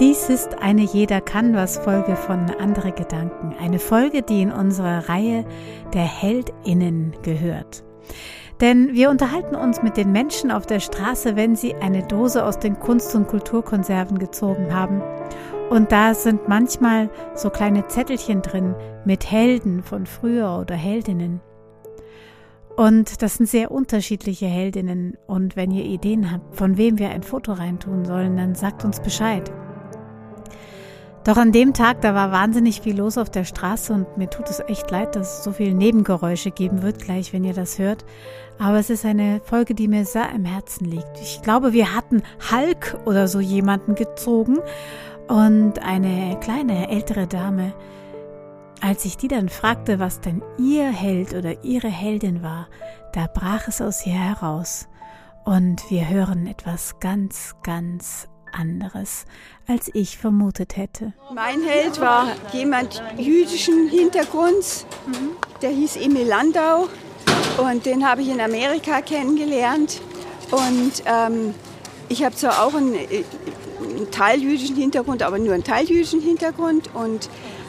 Dies ist eine Jeder kann was Folge von Andere Gedanken. Eine Folge, die in unserer Reihe der HeldInnen gehört. Denn wir unterhalten uns mit den Menschen auf der Straße, wenn sie eine Dose aus den Kunst- und Kulturkonserven gezogen haben. Und da sind manchmal so kleine Zettelchen drin mit Helden von früher oder Heldinnen. Und das sind sehr unterschiedliche Heldinnen. Und wenn ihr Ideen habt, von wem wir ein Foto reintun sollen, dann sagt uns Bescheid. Doch an dem Tag, da war wahnsinnig viel los auf der Straße und mir tut es echt leid, dass es so viele Nebengeräusche geben wird, gleich, wenn ihr das hört. Aber es ist eine Folge, die mir sehr am Herzen liegt. Ich glaube, wir hatten Hulk oder so jemanden gezogen und eine kleine ältere Dame. Als ich die dann fragte, was denn ihr Held oder ihre Heldin war, da brach es aus ihr heraus. Und wir hören etwas ganz, ganz anderes, als ich vermutet hätte. Mein Held war jemand jüdischen Hintergrunds, der hieß Emil Landau und den habe ich in Amerika kennengelernt. Und ähm, ich habe zwar auch einen, äh, einen teiljüdischen Hintergrund, aber nur einen teiljüdischen Hintergrund und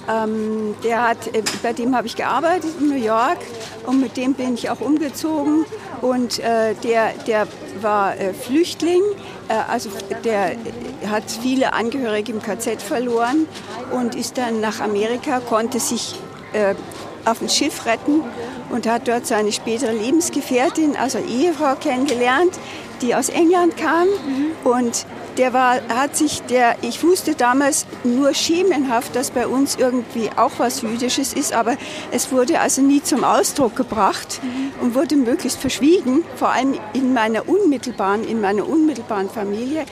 ähm, der hat, äh, bei dem habe ich gearbeitet in New York und mit dem bin ich auch umgezogen. Und äh, der, der war äh, Flüchtling, äh, also der hat viele Angehörige im KZ verloren und ist dann nach Amerika, konnte sich äh, auf ein Schiff retten und hat dort seine spätere Lebensgefährtin, also Ehefrau, kennengelernt, die aus England kam. Mhm. Und der war, hat sich, der, ich wusste damals nur schemenhaft, dass bei uns irgendwie auch was Jüdisches ist, aber es wurde also nie zum Ausdruck gebracht mhm. und wurde möglichst verschwiegen, vor allem in meiner unmittelbaren, in meiner unmittelbaren Familie.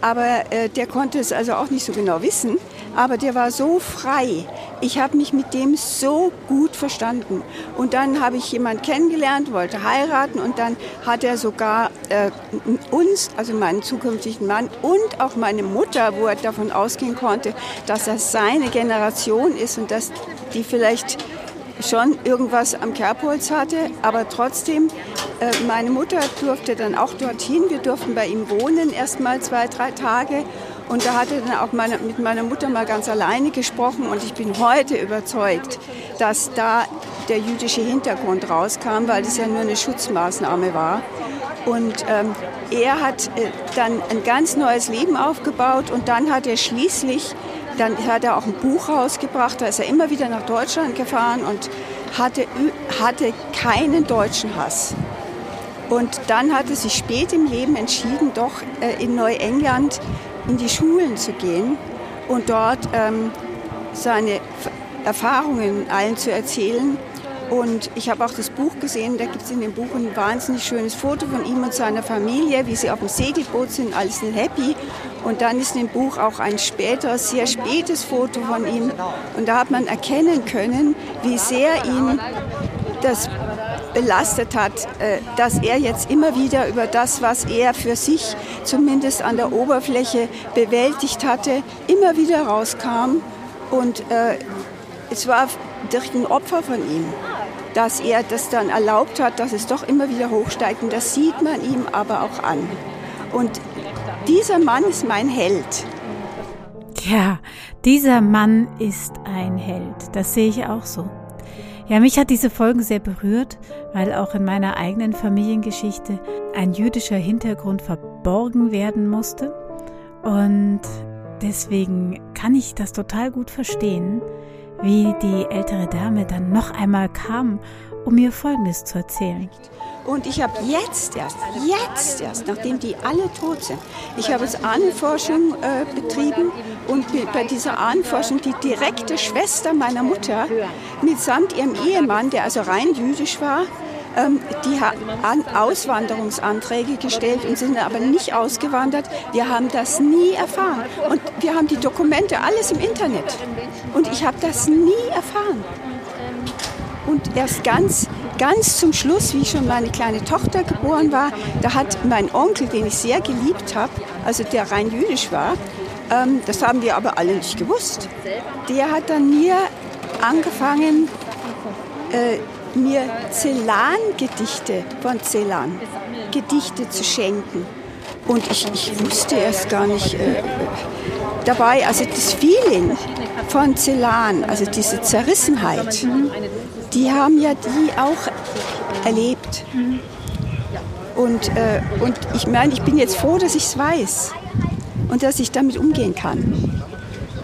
Aber äh, der konnte es also auch nicht so genau wissen. Aber der war so frei. Ich habe mich mit dem so gut verstanden. Und dann habe ich jemanden kennengelernt, wollte heiraten und dann hat er sogar äh, uns, also meinen zukünftigen Mann und auch meine Mutter, wo er davon ausgehen konnte, dass er seine Generation ist und dass die vielleicht schon irgendwas am Kerbholz hatte, aber trotzdem, äh, meine Mutter durfte dann auch dorthin. Wir durften bei ihm wohnen, erst mal zwei, drei Tage. Und da hat er dann auch meine, mit meiner Mutter mal ganz alleine gesprochen. Und ich bin heute überzeugt, dass da der jüdische Hintergrund rauskam, weil das ja nur eine Schutzmaßnahme war. Und ähm, er hat äh, dann ein ganz neues Leben aufgebaut und dann hat er schließlich dann hat er auch ein Buch rausgebracht, da ist er immer wieder nach Deutschland gefahren und hatte, hatte keinen deutschen Hass. Und dann hat er sich spät im Leben entschieden, doch äh, in Neuengland in die Schulen zu gehen und dort ähm, seine Erfahrungen allen zu erzählen. Und ich habe auch das Buch gesehen, da gibt es in dem Buch ein wahnsinnig schönes Foto von ihm und seiner Familie, wie sie auf dem Segelboot sind, alles sind happy. Und dann ist in dem Buch auch ein späteres, sehr spätes Foto von ihm. Und da hat man erkennen können, wie sehr ihn das belastet hat, äh, dass er jetzt immer wieder über das, was er für sich zumindest an der Oberfläche bewältigt hatte, immer wieder rauskam. Und äh, es war durch ein Opfer von ihm dass er das dann erlaubt hat, dass es doch immer wieder hochsteigt. Und das sieht man ihm aber auch an. Und dieser Mann ist mein Held. Ja, dieser Mann ist ein Held. Das sehe ich auch so. Ja, mich hat diese Folge sehr berührt, weil auch in meiner eigenen Familiengeschichte ein jüdischer Hintergrund verborgen werden musste. Und deswegen kann ich das total gut verstehen, wie die ältere Dame dann noch einmal kam, um mir Folgendes zu erzählen. Und ich habe jetzt erst, jetzt erst, nachdem die alle tot sind, ich habe jetzt Ahnenforschung äh, betrieben und bei dieser Ahnenforschung die direkte Schwester meiner Mutter mitsamt ihrem Ehemann, der also rein jüdisch war, ähm, die haben Auswanderungsanträge gestellt und sind aber nicht ausgewandert. Wir haben das nie erfahren. Und wir haben die Dokumente alles im Internet. Und ich habe das nie erfahren. Und erst ganz, ganz zum Schluss, wie schon meine kleine Tochter geboren war, da hat mein Onkel, den ich sehr geliebt habe, also der rein jüdisch war, ähm, das haben wir aber alle nicht gewusst, der hat dann mir angefangen, äh, mir Celan-Gedichte von Celan, Gedichte zu schenken. Und ich, ich wusste erst gar nicht äh, dabei, also das Feeling von Celan, also diese Zerrissenheit, mhm. Die haben ja die auch erlebt. Und, äh, und ich meine, ich bin jetzt froh, dass ich es weiß und dass ich damit umgehen kann.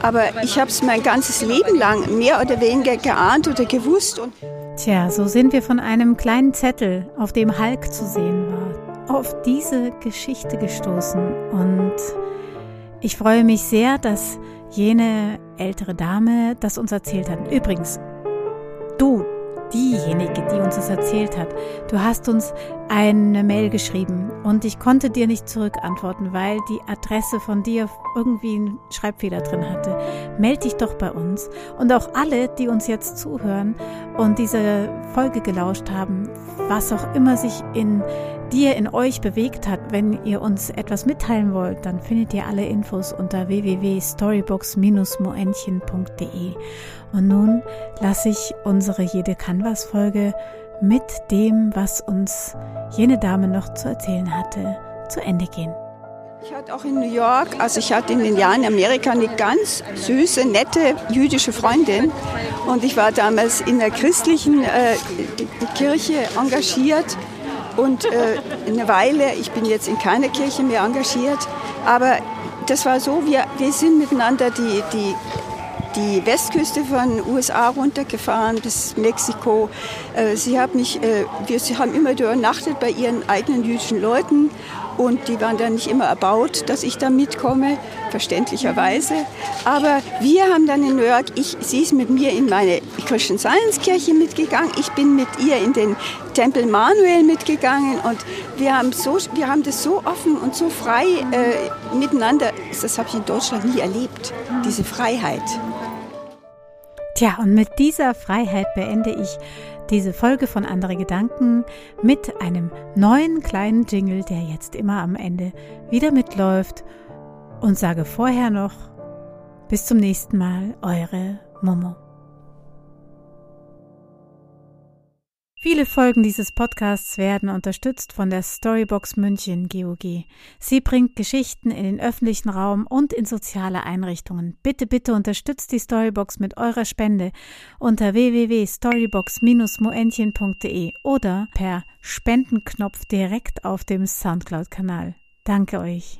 Aber ich habe es mein ganzes Leben lang mehr oder weniger geahnt oder gewusst. Tja, so sind wir von einem kleinen Zettel, auf dem Hulk zu sehen war, auf diese Geschichte gestoßen. Und ich freue mich sehr, dass jene ältere Dame das uns erzählt hat. Übrigens, du, diejenige, die uns das erzählt hat. Du hast uns eine Mail geschrieben und ich konnte dir nicht zurückantworten, weil die Adresse von dir irgendwie einen Schreibfehler drin hatte. Meld dich doch bei uns. Und auch alle, die uns jetzt zuhören und diese Folge gelauscht haben, was auch immer sich in dir, in euch bewegt hat, wenn ihr uns etwas mitteilen wollt, dann findet ihr alle Infos unter www.storybox-moentchen.de. Und nun lasse ich unsere jede Canvas-Folge mit dem, was uns jene Dame noch zu erzählen hatte, zu Ende gehen. Ich hatte auch in New York, also ich hatte in den Jahren in Amerika eine ganz süße, nette jüdische Freundin. Und ich war damals in der christlichen äh, Kirche engagiert und äh, eine Weile, ich bin jetzt in keiner Kirche mehr engagiert, aber das war so, wir, wir sind miteinander die, die, die Westküste von USA runtergefahren bis Mexiko. Äh, sie, hat mich, äh, wir haben immer übernachtet bei ihren eigenen jüdischen Leuten und die waren dann nicht immer erbaut, dass ich da mitkomme, verständlicherweise. Aber wir haben dann in New York, ich, sie ist mit mir in meine Christian Science Kirche mitgegangen, ich bin mit ihr in den Tempel Manuel mitgegangen und wir haben, so, wir haben das so offen und so frei äh, miteinander, das habe ich in Deutschland nie erlebt, diese Freiheit. Tja, und mit dieser Freiheit beende ich diese Folge von Andere Gedanken mit einem neuen kleinen Jingle, der jetzt immer am Ende wieder mitläuft und sage vorher noch bis zum nächsten Mal, eure Momo. Viele Folgen dieses Podcasts werden unterstützt von der Storybox München GOG. Sie bringt Geschichten in den öffentlichen Raum und in soziale Einrichtungen. Bitte, bitte unterstützt die Storybox mit eurer Spende unter www.storybox-moentchen.de oder per Spendenknopf direkt auf dem Soundcloud-Kanal. Danke euch.